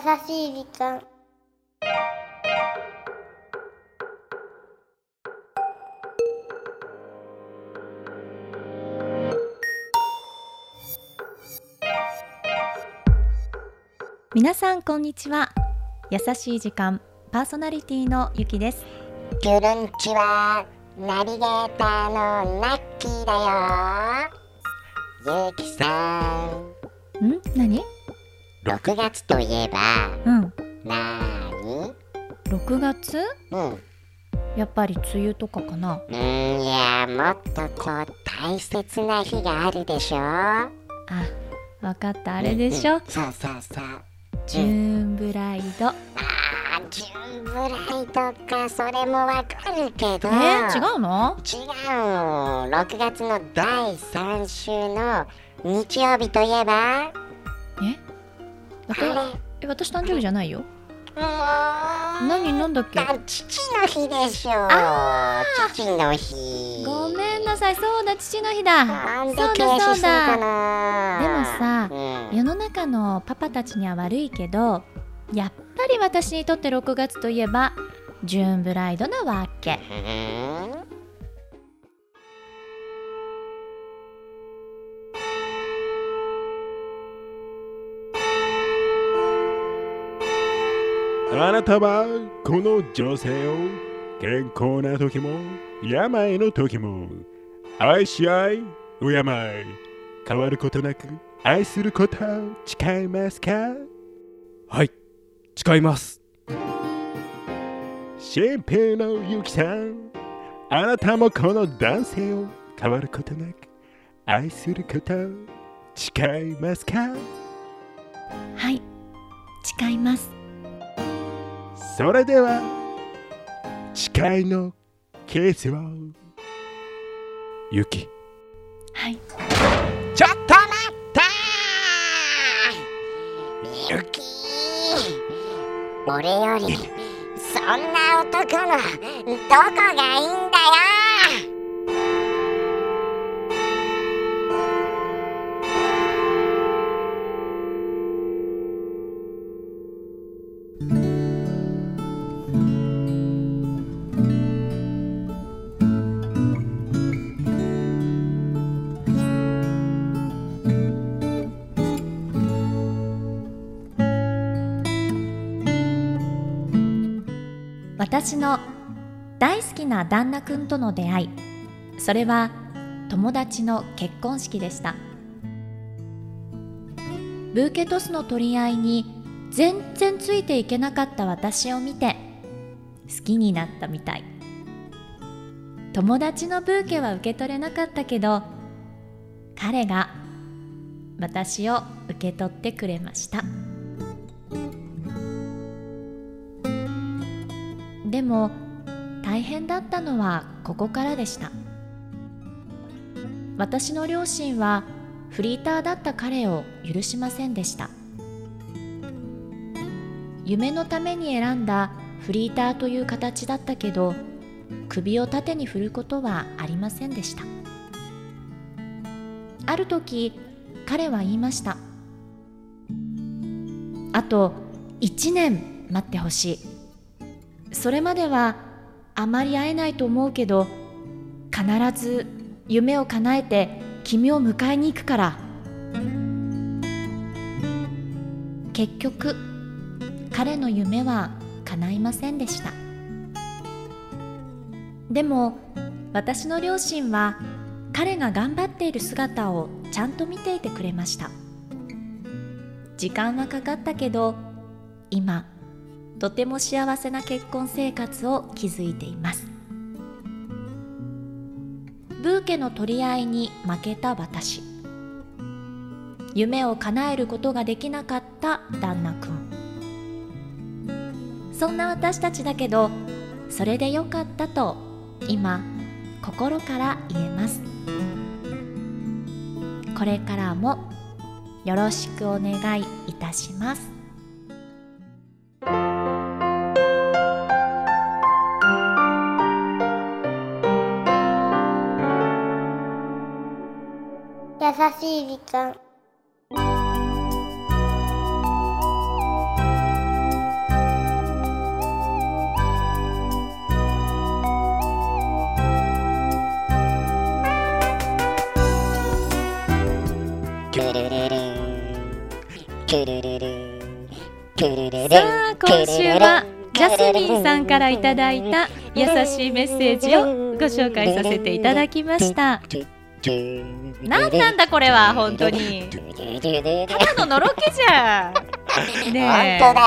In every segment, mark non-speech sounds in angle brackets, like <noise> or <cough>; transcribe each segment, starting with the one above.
しい時間。皆さんこんにちは。優しい時間パーソナリティのゆきです。ギュルンチはナビゲーターのナッキーだよ。ゆうきさん。ん？何？6月といえばうん。なーに6月？うん。やっぱり梅雨とかかな。うーんいやもっとこう大切な日があるでしょ？ああわかった。あれでしょ、うんそうそうそう。ジューンブライド。あージューンブライドかそれもわかるけど。えー、違うの？違う。の6月の第3週の日曜日といえば？え？え私誕生日じゃないよ。何なんだっけ？あ父の日でしょあ父の日。ごめんなさい。そうだ父の日だ。そうだそうだ。でもさうん。世の中のパパたちには悪いけどやっぱり私にとって6月といえばジューンブライドなわけあなたはこの女性を健康な時も病の時も愛し合い敬い変わることなく愛すること誓いますか？はい誓います。新平のゆきさんあなたもこの男性を変わることなく愛すること誓いますか？はい誓いますそれでは誓いのケースをゆきはい。ちょっと待ったみゆき俺よりそんな男のどこがいいんだ私の大好きな旦那くんとの出会いそれは友達の結婚式でした。ブーケトスの取り合いに全然ついていけなかった私を見て好きになったみたい。友達のブーケは受け取れなかったけど彼が私を受け取ってくれました。も大変だったのはここからでした。私の両親はフリーターだった彼を許しませんでした。夢のために選んだフリーターという形だったけど首を縦に振ることはありませんでした。ある時彼は言いました。あと1年待ってほしい。それまではあまり会えないと思うけど必ず夢を叶えて君を迎えに行くから。結局彼の夢は叶いませんでした。でも私の両親は彼が頑張っている姿をちゃんと見ていてくれました。時間はかかったけど今とても幸せな結婚生活を築いています。ブーケの取り合いに負けた私。夢を叶えることができなかった旦那くん。そんな私たちだけどそれでよかったと今心から言えます。これからもよろしくお願いいたします。しい時間。さあ今週はジャスミンさんからいただいた優しいメッセージをご紹介させていただきました。何なんだこれは本当に。ただののろけじゃん。本ねえ。当だよ。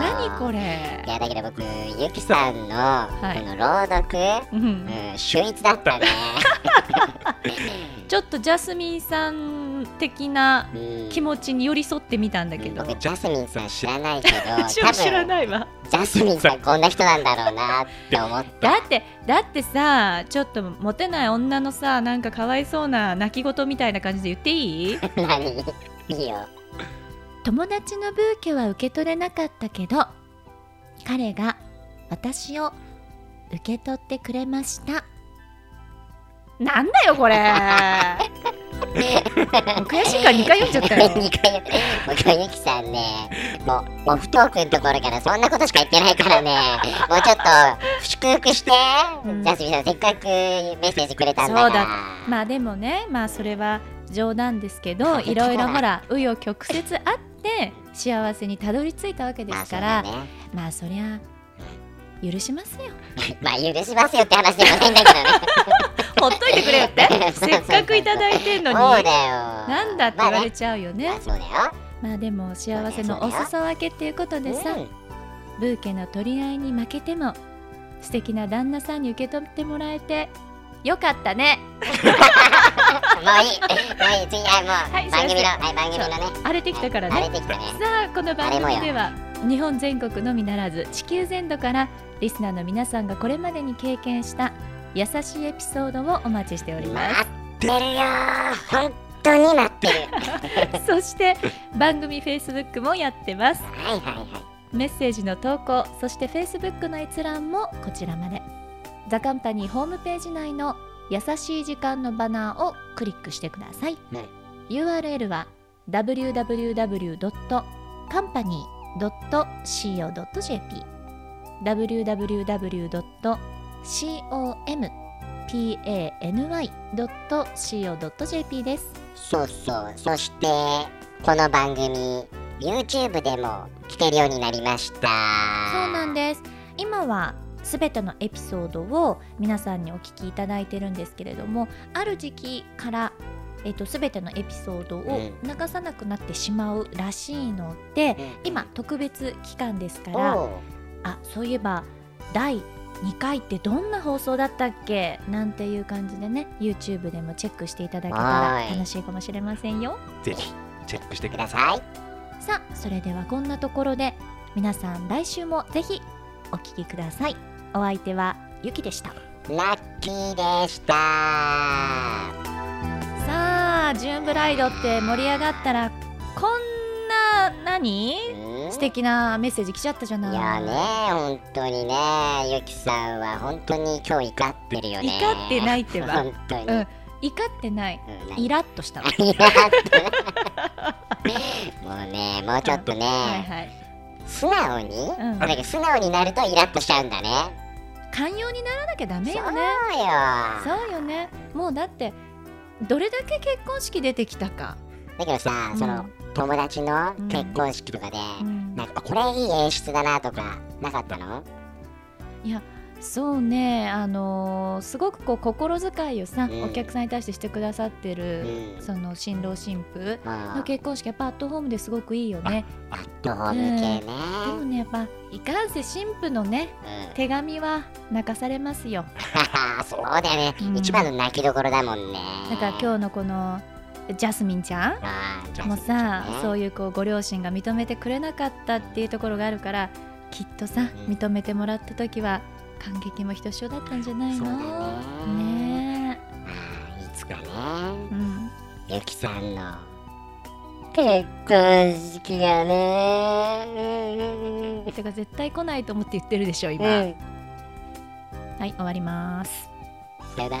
何これいやだけど僕ゆきさんのいこの朗読、うん。うん、秀逸だったね、<laughs> ちょっとジャスミンさん的なうん、気持ちに寄り添ってみたんだけど。僕ジャスミンさん知らないけど <laughs> 知らないわジャスミンさんこんな人なんだろうなって思った。だってだってさちょっとモテない女のさなんかかわいそうな泣き言みたいな感じで言っていい？<laughs> 何？いいよ。友達のブーケは受け取れなかったけど彼が私を受け取ってくれました。なんだよこれ <laughs> 悔しいから2回読んじゃったよ。<laughs> 二回僕はゆきさんねもうオフトークのところからそんなことしか言ってないからね。もうちょっと祝福して、うん。ジャスミンさんせっかくメッセージくれたんだから。そうだ。まあでもねまあそれは冗談ですけど <laughs> いろいろほら紆余曲折あって幸せにたどり着いたわけですからまあね。まあそりゃ許しますよ。<laughs> まあ許しますよって話でもないんだけどね <laughs> ほっといてくれよって？せっかくいただいてんのに。なんだって言われちゃうよね。まあそうだよ。まあでも幸せのお裾分けっていうことでさうん。ブーケの取り合いに負けても素敵な旦那さんに受け取ってもらえてよかったね。<laughs> もういい。もういい。次はもう、はい番組のはい番組のね。荒れてきたからね。荒れてきたね。さあこの番組では日本全国のみならず地球全土からリスナーの皆さんがこれまでに経験した優しいエピソードをお待ちしておりま待ってるよー。本当に待ってる。す <laughs> そして番組 Facebook もやってます。はいはいはい。メッセージの投稿そして Facebook の閲覧もこちらまで。ザカンパニーホームページ内の優しい時間のバナーをクリックしてください、うん URL は www.company.co.jp www.company.co.jp です。そうそう。そしてこの番組 YouTube でも聞けるようになりました。そうなんです。今はすべてのエピソードを皆さんにお聞きいただいてるんですけれどもある時期からえっと、全てのエピソードをう流さなくなってしまうらしいので、うん今特別期間ですからあそういえば第2回ってどんな放送だったっけ？なんていう感じでね YouTube でもチェックしていただけたらはい。楽しいかもしれませんよ。ぜひチェックしてくください。ださあそれではこんなところで皆さん来週もぜひお聞きください。お相手はゆきでした。ラッキーでした。さあジューンブライドって盛り上がったらこんな何？うん素敵なメッセージ来ちゃったじゃない。いやね本当にね。ゆきさんは本当に今日怒ってるよね。怒ってないってば。本当に、うん。怒ってない。うん何？イラッとしたわ。<laughs> イラッと。<laughs> もうねもうちょっとね、はいはい。素直に、うん。だけど素直になるとイラッとしちゃうんだね。寛容にならなきゃダメよね。そうよ。そうよね。もうだってどれだけ結婚式出てきたか、だけどさ、うん。その友達の結婚式とかで、うんなんかこれいい演出だなとかなかったの？いやそうね。あのーすごくこう心遣いをさ、うん。お客さんに対してしてくださってる、うん。その新郎新婦あ。の結婚式やっぱアットホームですごくいいよね。アットホーム系ね、でもねやっぱいかんせ新婦のねうん。手紙は泣かされますよ。<laughs> そうだよね、うん。一番の泣きどころだもんね。だから今日のこのジャスミンちゃん？もうさ、ね。そういうこうご両親が認めてくれなかったっていうところがあるからきっとさ、うん認めてもらった時は感激もひとしおだったんじゃないの？ねねあーいつかね。え、うん、ゆきさんの結婚式がね。てか絶対来ないと思って言ってるでしょ今、うん。はい終わります。バイバイ